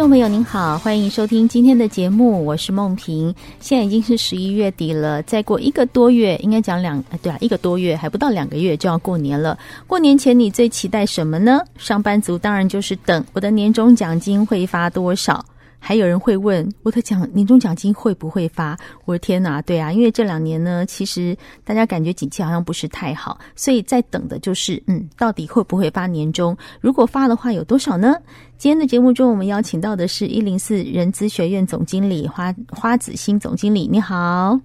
众朋友您好，欢迎收听今天的节目，我是梦萍。现在已经是十一月底了，再过一个多月，应该讲两，对啊，一个多月还不到两个月就要过年了。过年前你最期待什么呢？上班族当然就是等我的年终奖金会发多少。还有人会问我的奖年终奖金会不会发？我的天哪，对啊，因为这两年呢，其实大家感觉景气好像不是太好，所以在等的就是，嗯，到底会不会发年终？如果发的话，有多少呢？今天的节目中，我们邀请到的是一零四人资学院总经理花花子欣总经理，你好。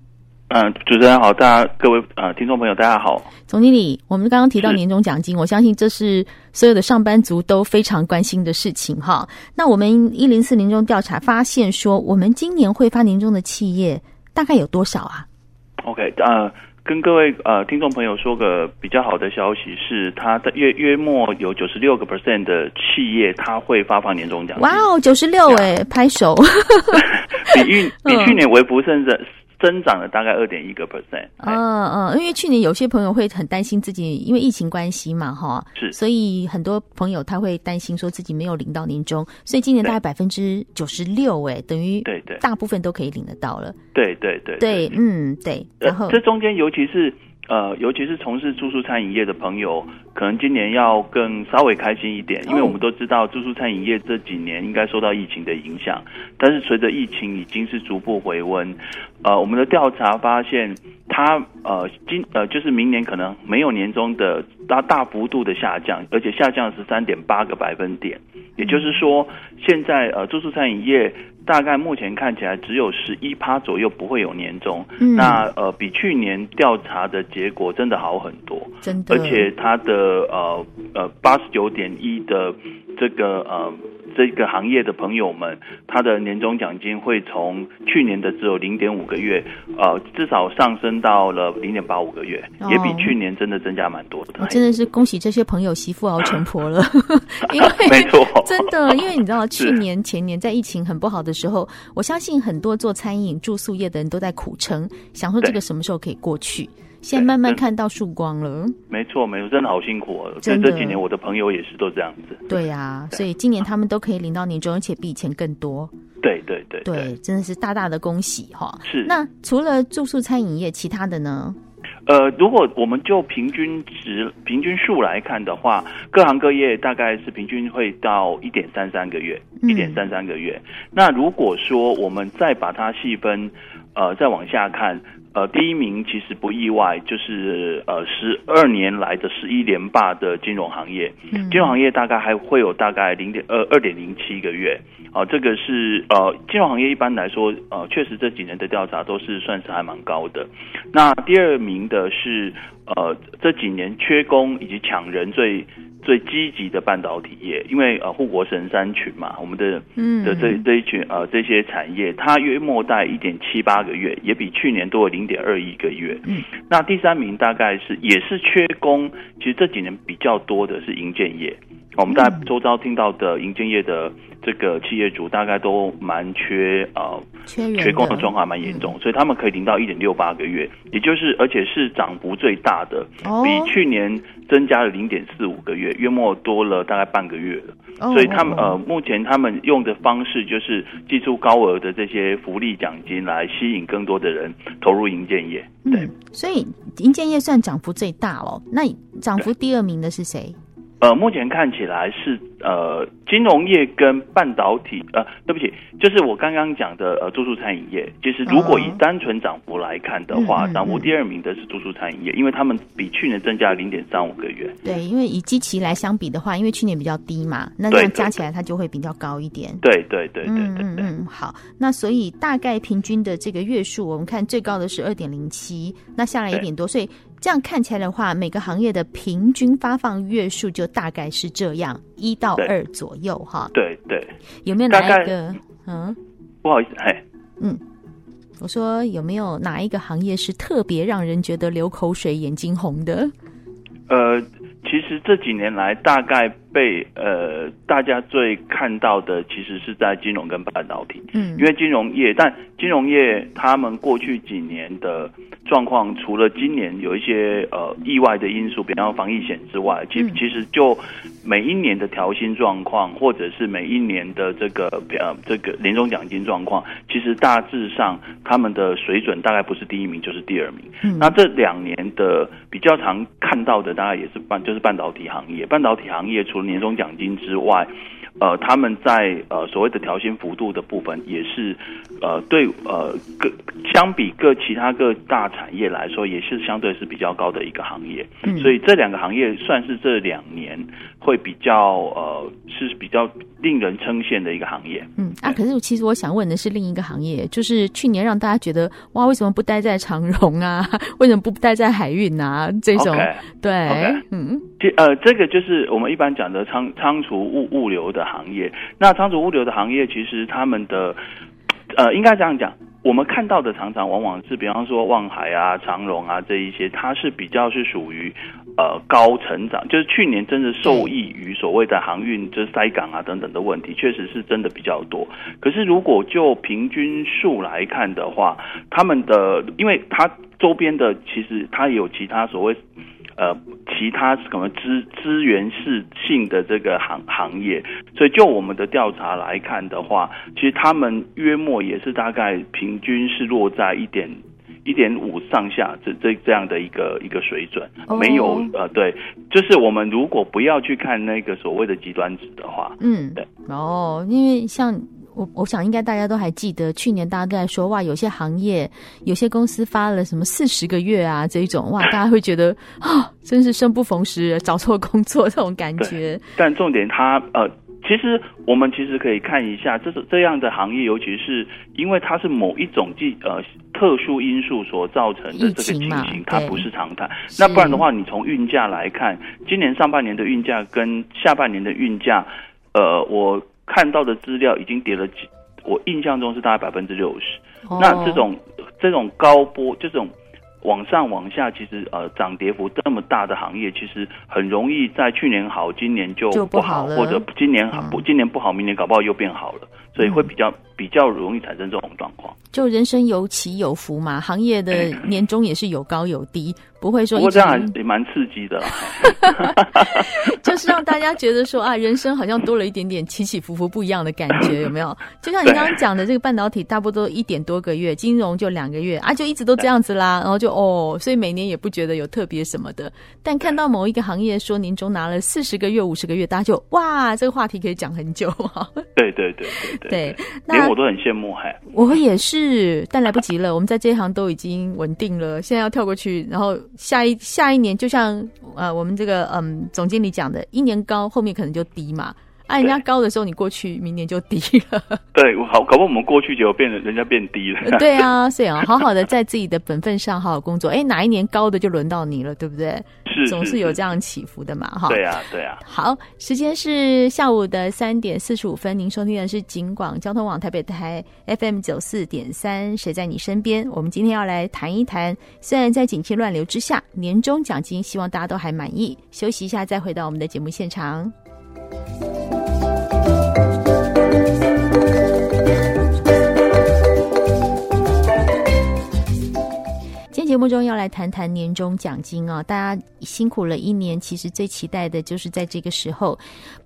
嗯、呃，主持人好，大家各位呃听众朋友大家好。总经理，我们刚刚提到年终奖金，我相信这是所有的上班族都非常关心的事情哈。那我们一零四年终调查发现说，我们今年会发年终的企业大概有多少啊？OK，呃。跟各位呃听众朋友说个比较好的消息是，它的约约末有九十六个 percent 的企业，它会发放年终奖金。哇哦，九十六哎，拍手！比去比去年微不甚至。增长了大概二点一个 percent。嗯嗯，因为去年有些朋友会很担心自己，因为疫情关系嘛，哈，是，所以很多朋友他会担心说自己没有领到年终，所以今年大概百分之九十六，哎，等于对对，大部分都可以领得到了。对对对对，嗯对。然后这中间尤其是。呃，尤其是从事住宿餐饮业的朋友，可能今年要更稍微开心一点，因为我们都知道住宿餐饮业这几年应该受到疫情的影响，但是随着疫情已经是逐步回温，呃，我们的调查发现，它呃今呃就是明年可能没有年终的大大幅度的下降，而且下降十三点八个百分点，也就是说，现在呃住宿餐饮业。大概目前看起来只有十一趴左右不会有年终，嗯、那呃比去年调查的结果真的好很多，真的，而且它的呃呃八十九点一的这个呃。这个行业的朋友们，他的年终奖金会从去年的只有零点五个月，呃，至少上升到了零点八五个月，哦，也比去年真的增加蛮多的。我真的是恭喜这些朋友媳妇熬成婆了，因为没错，真的，因为你知道去年前年在疫情很不好的时候，我相信很多做餐饮住宿业的人都在苦撑，想说这个什么时候可以过去。现在慢慢看到曙光了，没错，没错，真的好辛苦哦。真的，这几年我的朋友也是都这样子。对呀、啊，所以今年他们都可以领到年终，而且比以前更多。对对对对，对，真的是大大的恭喜哈。是。那除了住宿餐饮业，其他的呢？呃，如果我们就平均值、平均数来看的话，各行各业大概是平均会到一点三三个月，一点三三个月。那如果说我们再把它细分，呃，再往下看。呃，第一名其实不意外，就是呃十二年来的十一连霸的金融行业。嗯，金融行业大概还会有大概零点二二点零七个月。啊、呃，这个是呃金融行业一般来说，呃确实这几年的调查都是算是还蛮高的。那第二名的是呃这几年缺工以及抢人最。最积极的半导体业，因为呃护国神山群嘛，我们的嗯的这这一群呃这些产业，它约莫在一点七八个月，也比去年多了零点二一个月。嗯，那第三名大概是也是缺工，其实这几年比较多的是银建业。我们大家周遭听到的银建业的这个企业主，大概都蛮缺呃缺缺工的状况还蛮严重，所以他们可以领到一点六八个月，也就是而且是涨幅最大的，比去年增加了零点四五个月，约莫多了大概半个月了。所以他们呃目前他们用的方式就是寄出高额的这些福利奖金来吸引更多的人投入银建业。对，嗯，所以银建业算涨幅最大哦。那涨幅第二名的是谁？呃，目前看起来是呃，金融业跟半导体，呃，对不起，就是我刚刚讲的呃，住宿餐饮业。其实如果以单纯涨幅来看的话，涨、哦、幅第二名的是住宿餐饮业，因为他们比去年增加了零点三五个月。对，因为以基期来相比的话，因为去年比较低嘛，那这样加起来它就会比较高一点。对对对对对，对，对，嗯嗯，好，那所以大概平均的这个月数，我们看最高的是二点零七，那下来一点多，所以。这样看起来的话，每个行业的平均发放月数就大概是这样一到二左右哈。对对，有没有哪一个？嗯，不好意思，哎，嗯，我说有没有哪一个行业是特别让人觉得流口水、眼睛红的？呃，其实这几年来，大概被呃大家最看到的，其实是在金融跟半导体。嗯，因为金融业，但金融业他们过去几年的。状况除了今年有一些呃意外的因素，比方防疫险之外，其其实就每一年的调薪状况，或者是每一年的这个呃这个年终奖金状况，其实大致上他们的水准大概不是第一名就是第二名。嗯，那这两年的比较常看到的，大概也是半就是半导体行业。半导体行业除了年终奖金之外，呃，他们在呃所谓的调薪幅度的部分，也是呃对呃各相比各其他各大产业来说，也是相对是比较高的一个行业。嗯，所以这两个行业算是这两年会比较呃是比较令人称羡的一个行业。嗯啊，可是其实我想问的是另一个行业，就是去年让大家觉得哇，为什么不待在长荣啊？为什么不待在海运啊？这种 Okay, 对，okay. 嗯，这呃这个就是我们一般讲的仓仓储物物流的。行业，那仓储物流的行业，其实他们的，呃，应该这样讲，我们看到的常常往往是，比方说望海啊、长荣啊这一些，它是比较是属于呃高成长，就是去年真的受益于所谓的航运，就是塞港啊等等的问题，确实是真的比较多。可是如果就平均数来看的话，他们的，因为它周边的其实它有其他所谓。呃，其他什么资资源是性的这个行行业，所以就我们的调查来看的话，其实他们约莫也是大概平均是落在一点一点五上下这这这样的一个一个水准，没有呃对，就是我们如果不要去看那个所谓的极端值的话，嗯，对哦，因为像。我我想应该大家都还记得，去年大家都在说哇，有些行业、有些公司发了什么四十个月啊这一种哇，大家会觉得啊，真是生不逢时，找错工作 这种感觉。但重点它呃，其实我们其实可以看一下，这是这样的行业，尤其是因为它是某一种技呃特殊因素所造成的这个情形，它不是常态。那不然的话，你从运价来看，今年上半年的运价跟下半年的运价，呃，我。看到的资料已经跌了几，我印象中是大概百分之六十。Oh. 那这种这种高波，这种往上往下，其实呃涨跌幅这么大的行业，其实很容易在去年好，今年就不好，不好或者今年好不、嗯、今年不好，明年搞不好又变好了，所以会比较、嗯、比较容易产生这种状况。就人生有起有伏嘛，行业的年终也是有高有低。不会说，不过这样也蛮刺激的啦，就是让大家觉得说啊，人生好像多了一点点起起伏伏不一样的感觉，有没有？就像你刚刚讲的，这个半导体大不多一点多个月，金融就两个月啊，就一直都这样子啦，然后就哦，所以每年也不觉得有特别什么的。但看到某一个行业说年终拿了四十个月、五十个月，大家就哇，这个话题可以讲很久啊。对对对对对，连我都很羡慕，还我也是，但来不及了，我们在这一行都已经稳定了，现在要跳过去，然后。下一下一年，就像呃，我们这个嗯总经理讲的，一年高，后面可能就低嘛。按、啊、人家高的时候，你过去，明年就低了。对，好，搞不好我们过去就变得人家变低了。对啊，所以啊，好好的在自己的本分上好好工作。哎，哪一年高的就轮到你了，对不对？是，总是有这样起伏的嘛，哈。对啊，对啊。好，时间是下午的三点四十五分，您收听的是警广交通网台北台 FM 九四点三，谁在你身边？我们今天要来谈一谈，虽然在景气乱流之下，年终奖金希望大家都还满意。休息一下，再回到我们的节目现场。今天节目中要来谈谈年终奖金啊，大家辛苦了一年，其实最期待的就是在这个时候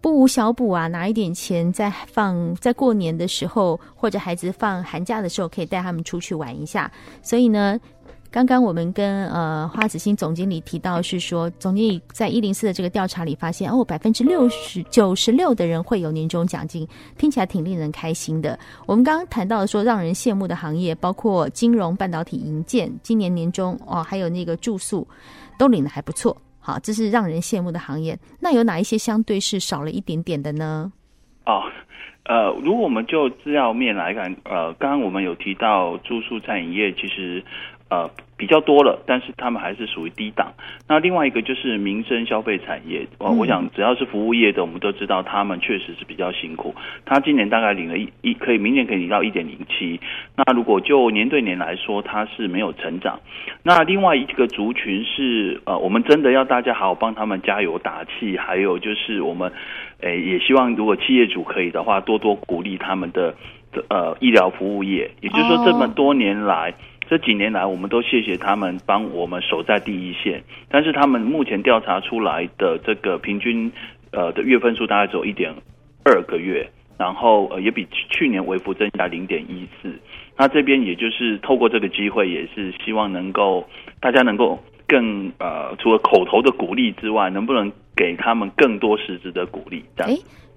不无小补啊，拿一点钱在放在过年的时候，或者孩子放寒假的时候，可以带他们出去玩一下。所以呢。刚刚我们跟呃花子欣总经理提到是说，总经理在一零四的这个调查里发现，哦，百分之六十九十六的人会有年终奖金，听起来挺令人开心的。我们刚刚谈到说，让人羡慕的行业包括金融、半导体、银建，今年年终哦，还有那个住宿都领得还不错。好，这是让人羡慕的行业。那有哪一些相对是少了一点点的呢？哦，呃，如果我们就资料面来看，呃，刚刚我们有提到住宿餐饮业，其实。呃。比较多了，但是他们还是属于低档。那另外一个就是民生消费产业，呃，我想只要是服务业的，我们都知道他们确实是比较辛苦。他今年大概领了一一可以，明年可以领到一点零七。那如果就年对年来说，它是没有成长。那另外一个族群是呃，我们真的要大家好好帮他们加油打气。还有就是我们，诶，也希望如果企业主可以的话，多多鼓励他们的呃医疗服务业。也就是说，这么多年来。这几年来，我们都谢谢他们帮我们守在第一线。但是他们目前调查出来的这个平均呃的月份数大概只有一点二个月，然后呃也比去年微幅增加零点一四。那这边也就是透过这个机会，也是希望能够大家能够更呃除了口头的鼓励之外，能不能给他们更多实质的鼓励？哎，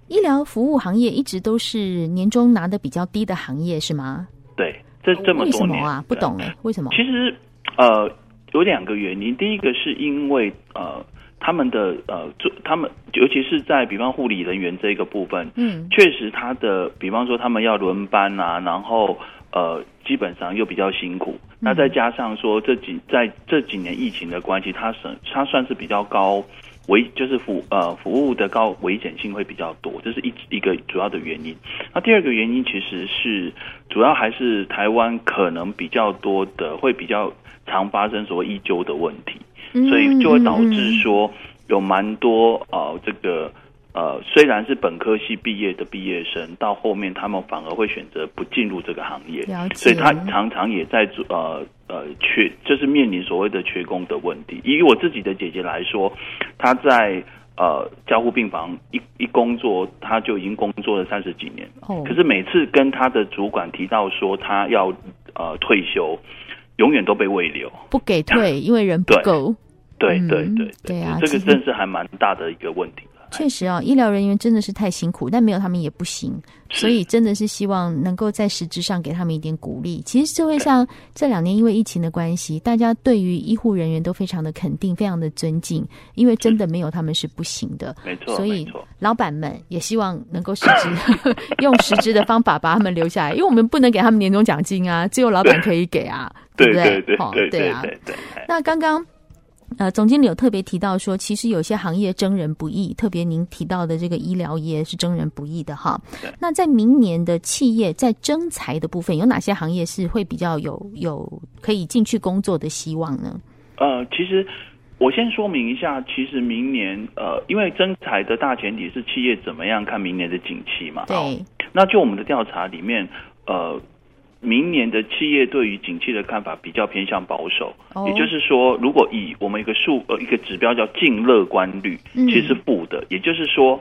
医疗服务行业一直都是年终拿的比较低的行业，是吗？对。这这么多年啊，不懂哎，为什么？其实，呃，有两个原因。第一个是因为呃，他们的呃，做他们，尤其是在比方护理人员这一个部分，嗯，确实他的，比方说他们要轮班啊，然后呃，基本上又比较辛苦。嗯、那再加上说这几在这几年疫情的关系，他是他算是比较高。危就是服呃服务的高危险性会比较多，这是一一个主要的原因。那第二个原因其实是主要还是台湾可能比较多的会比较常发生所谓医纠的问题，所以就会导致说有蛮多呃这个。呃，虽然是本科系毕业的毕业生，到后面他们反而会选择不进入这个行业，所以他常常也在做呃呃缺，就是面临所谓的缺工的问题。以我自己的姐姐来说，她在呃加护病房一一工作，她就已经工作了三十几年。哦，可是每次跟她的主管提到说她要呃退休，永远都被未留，不给退，因为人不够。对对对对，对啊，这个真是还蛮大的一个问题。确实啊，医疗人员真的是太辛苦，但没有他们也不行，所以真的是希望能够在实质上给他们一点鼓励。其实社会上 这两年因为疫情的关系，大家对于医护人员都非常的肯定，非常的尊敬，因为真的没有他们是不行的。没错，所以老板们也希望能够实质 用实质的方法把他们留下来，因为我们不能给他们年终奖金啊，只有老板可以给啊，对不对？对对对对啊，那刚刚。呃，总经理有特别提到说，其实有些行业征人不易，特别您提到的这个医疗业是征人不易的哈。那在明年的企业在征才的部分，有哪些行业是会比较有有可以进去工作的希望呢？呃，其实我先说明一下，其实明年呃，因为征才的大前提是企业怎么样看明年的景气嘛。对。那就我们的调查里面，呃。明年的企业对于景气的看法比较偏向保守，也就是说，如果以我们一个数呃一个指标叫净乐观率，其实是负的，也就是说，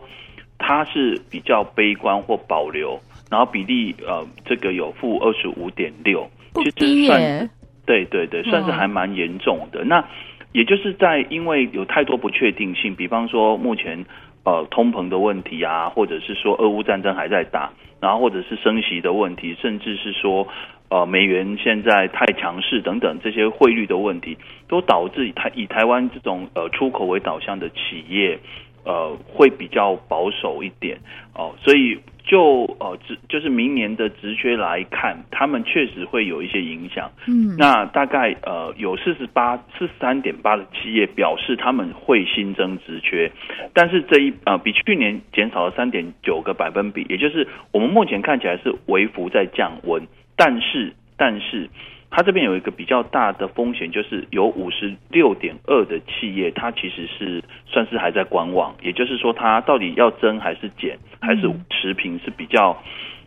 它是比较悲观或保留，然后比例呃这个有负二十五点六，其实算对对对，算是还蛮严重的。那也就是在因为有太多不确定性，比方说目前呃通膨的问题啊，或者是说俄乌战争还在打。然后或者是升息的问题，甚至是说，呃，美元现在太强势等等这些汇率的问题，都导致以台以台湾这种呃出口为导向的企业，呃，会比较保守一点哦，所以。就呃，职就是明年的职缺来看，他们确实会有一些影响。嗯，那大概呃有四十八、四十三点八的企业表示他们会新增职缺，但是这一呃比去年减少了三点九个百分比，也就是我们目前看起来是微幅在降温，但是但是。它这边有一个比较大的风险，就是有五十六点二的企业，它其实是算是还在观望，也就是说，它到底要增还是减，还是持平是比较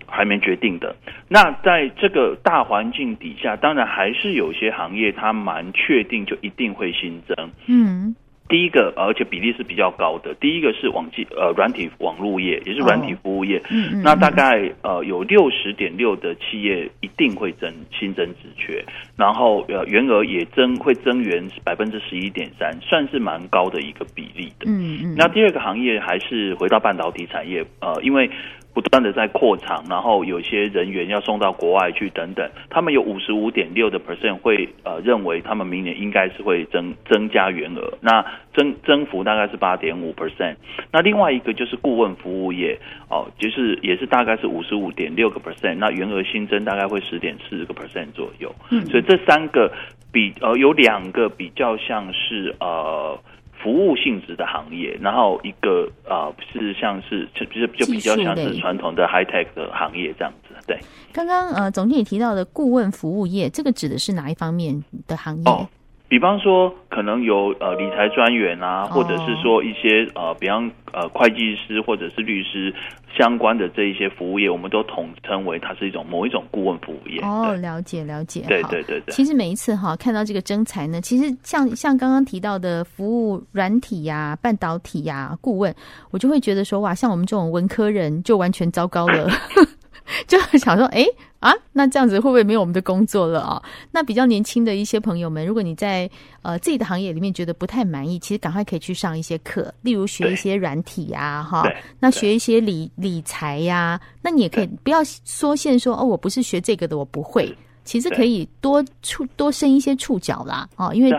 还没决定的。那在这个大环境底下，当然还是有些行业它蛮确定就一定会新增。嗯。第一个，而且比例是比较高的。第一个是网际呃软体网络业，也是软体服务业。哦、嗯，嗯，那大概呃有六十点六的企业一定会增新增职缺，然后呃员额也增会增员百分之十一点三，算是蛮高的一个比例的。嗯嗯。那第二个行业还是回到半导体产业，呃，因为。不断的在扩厂，然后有些人员要送到国外去等等，他们有五十五点六的 percent 会呃认为他们明年应该是会增增加员额，那增增幅大概是八点五 percent。那另外一个就是顾问服务业哦，就是也是大概是五十五点六个 percent，那员额新增大概会十点四个 percent 左右。嗯，所以这三个比呃有两个比较像是呃服务性质的行业，然后一个呃是像是就就就比较像是传统的 high tech 的行业这样子。对，刚刚呃总经理提到的顾问服务业，这个指的是哪一方面的行业？哦比方说，可能有呃理财专员啊，或者是说一些呃，比方呃会计师或者是律师相关的这一些服务业，我们都统称为它是一种某一种顾问服务业。哦，了解了解。对对对对。其实每一次哈看到这个征才呢，其实像像刚刚提到的服务软体呀、啊、半导体呀、啊、顾问，我就会觉得说哇，像我们这种文科人就完全糟糕了。就想说，哎啊，那这样子会不会没有我们的工作了啊？那比较年轻的一些朋友们，如果你在呃自己的行业里面觉得不太满意，其实赶快可以去上一些课，例如学一些软体呀，哈，那学一些理理财呀，那你也可以不要缩限说哦，我不是学这个的，我不会。其实可以多触多伸一些触角啦，哦，因为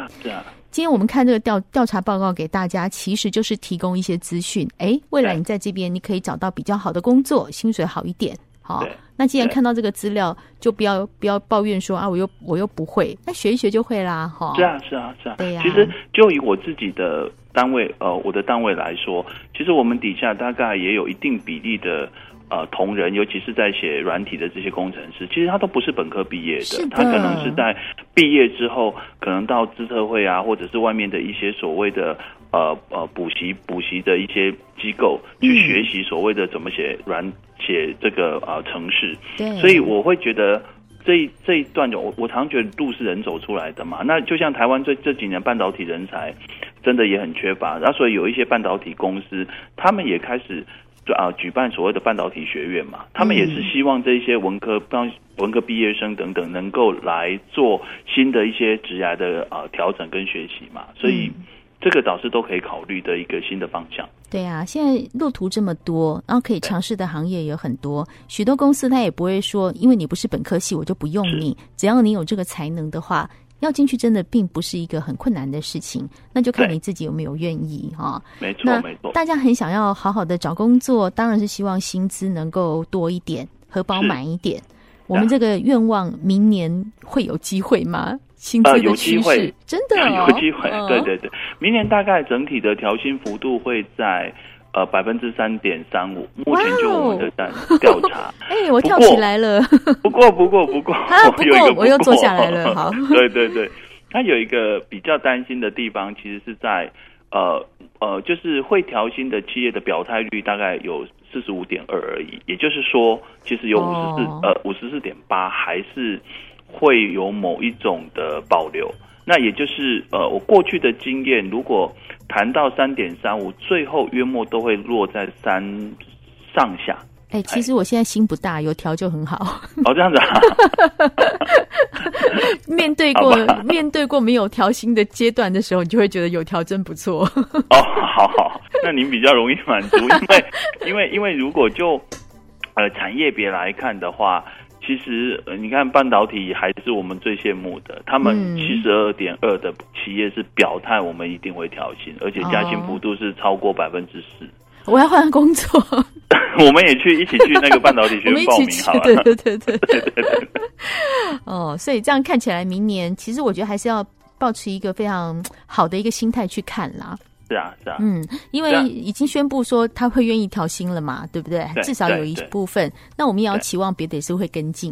今天我们看这个调调查报告给大家，其实就是提供一些资讯。哎，未来你在这边你可以找到比较好的工作，薪水好一点。好，那既然看到这个资料，就不要不要抱怨说啊，我又我又不会，那学一学就会啦，哈。是啊，是啊，是啊。对呀。其实就以我自己的单位，呃，我的单位来说，其实我们底下大概也有一定比例的呃同仁，尤其是在写软体的这些工程师，其实他都不是本科毕业的，的，他可能是在毕业之后，可能到资策会啊，或者是外面的一些所谓的。呃呃，补习补习的一些机构去学习所谓的怎么写软写这个呃城市，对，所以我会觉得这一这一段我我常觉得路是人走出来的嘛。那就像台湾这这几年半导体人才真的也很缺乏，那所以有一些半导体公司，他们也开始啊举办所谓的半导体学院嘛，他们也是希望这些文科刚文科毕业生等等能够来做新的一些职涯的啊调整跟学习嘛，所以。这个倒是都可以考虑的一个新的方向。对啊，现在路途这么多，然后可以尝试的行业也有很多。许多公司他也不会说，因为你不是本科系，我就不用你。只要你有这个才能的话，要进去真的并不是一个很困难的事情。那就看你自己有没有愿意哈。没错，没错。大家很想要好好的找工作，当然是希望薪资能够多一点，荷包满一点。我们这个愿望，明年会有机会吗？呃，有机会，真的、哦、有机会。对对对，明年大概整体的调薪幅度会在呃百分之三点三五。目前就我们的调查，哎、欸，我跳起来了。不过不过不过，啊，不过我又坐下来了。好，对对对，他有一个比较担心的地方，其实是在呃呃，就是会调薪的企业的表态率大概有四十五点二而已。也就是说，其实有五十四呃五十四点八还是。会有某一种的保留，那也就是呃，我过去的经验，如果谈到三点三五，最后约莫都会落在三上下。哎、欸，其实我现在心不大，有调就很好。哦，这样子啊。面对过面对过没有调薪的阶段的时候，你就会觉得有调真不错。哦，好好，那您比较容易满足，因为因为因为如果就呃产业别来看的话。其实，呃，你看半导体还是我们最羡慕的。他们七十二点二的企业是表态，我们一定会调薪，而且加薪幅度是超过百分之四。我要换工作，我们也去一起去那个半导体学院报名好了。对对对对 对对对。哦，所以这样看起来，明年其实我觉得还是要保持一个非常好的一个心态去看啦。是啊，是啊，嗯，因为已经宣布说他会愿意调薪了嘛，对不对？对，至少有一部分，那我们也要期望别的也是会跟进。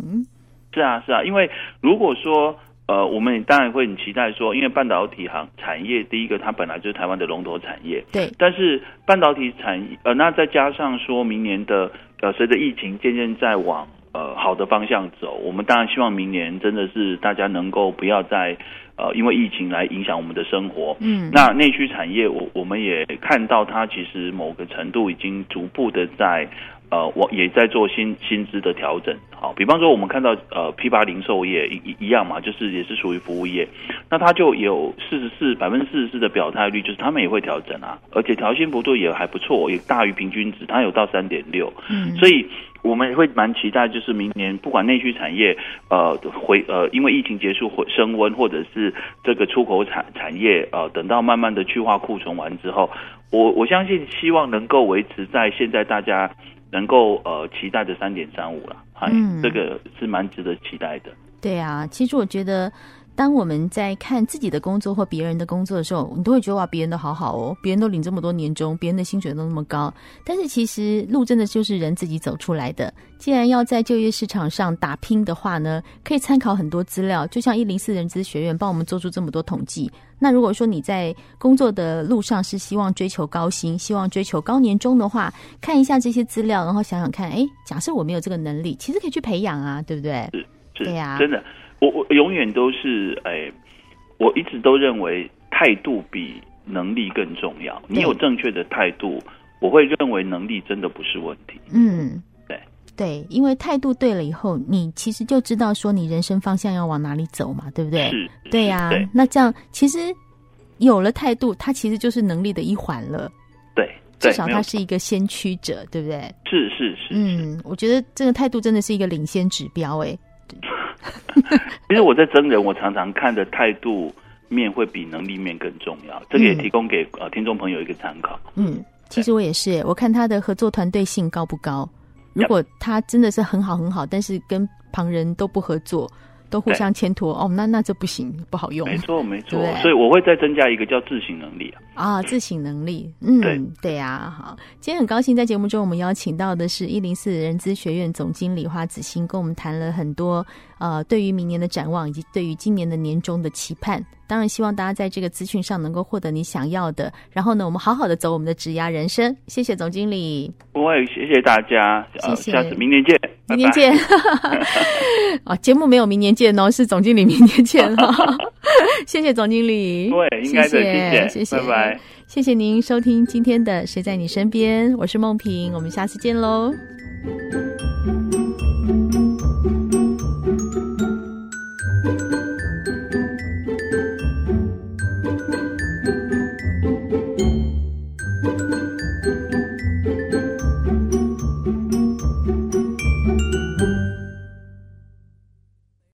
是啊，是啊，因为如果说呃，我们当然会很期待说，因为半导体行产业，第一个它本来就是台湾的龙头产业，对。但是半导体产业，呃，那再加上说明年的呃，随着疫情渐渐在往呃好的方向走，我们当然希望明年真的是大家能够不要再。呃，因为疫情来影响我们的生活，嗯，那内需产业，我我们也看到它其实某个程度已经逐步的在，呃，我也在做薪薪资的调整。好，比方说我们看到呃批发零售业一一样嘛，就是也是属于服务业，那它就有四十四百分之四十四的表态率，就是他们也会调整啊，而且调薪幅度也还不错，也大于平均值，它有到三点六，嗯，所以。我们也会蛮期待，就是明年不管内需产业，呃，回呃，因为疫情结束回升温，或者是这个出口产产业，呃，等到慢慢的去化库存完之后，我我相信希望能够维持在现在大家能够呃期待的三点三五了，嗯，这个是蛮值得期待的。对啊，其实我觉得当我们在看自己的工作或别人的工作的时候，你都会觉得哇，别人都好好哦，别人都领这么多年终，别人的薪水都那么高。但是其实路真的就是人自己走出来的。既然要在就业市场上打拼的话呢，可以参考很多资料，就像一零四人资学院帮我们做出这么多统计。那如果说你在工作的路上是希望追求高薪，希望追求高年终的话，看一下这些资料，然后想想看，哎，假设我没有这个能力，其实可以去培养啊，对不对？是是，对呀，真的。我我永远都是哎，我一直都认为态度比能力更重要。你有正确的态度，我会认为能力真的不是问题。嗯，对对，因为态度对了以后，你其实就知道说你人生方向要往哪里走嘛，对不对？是，对呀、啊。那这样其实有了态度，它其实就是能力的一环了。对，至少它是一个先驱者，对不对？是是是。嗯，我觉得这个态度真的是一个领先指标，哎。其实我在真人，我常常看的态度面会比能力面更重要。这个也提供给呃听众朋友一个参考。嗯，其实我也是，我看他的合作团队性高不高？如果他真的是很好很好，但是跟旁人都不合作。都互相牵拖哦，那那这不行，不好用。没错，没错。所以我会再增加一个叫自省能力啊，啊自省能力。嗯，对对呀。好，今天很高兴在节目中我们邀请到的是一零四人资学院总经理花子欣，跟我们谈了很多呃，对于明年的展望以及对于今年的年终的期盼。当然，希望大家在这个资讯上能够获得你想要的。然后呢，我们好好的走我们的职涯人生。谢谢总经理。不会，谢谢大家。谢谢。下次明年见。明年见。哦，节目没有明年见哦，是总经理明年见哦。谢谢总经理。对，应该的。谢谢，谢谢，拜拜。谢谢您收听今天的《谁在你身边》，我是梦萍，我们下次见喽。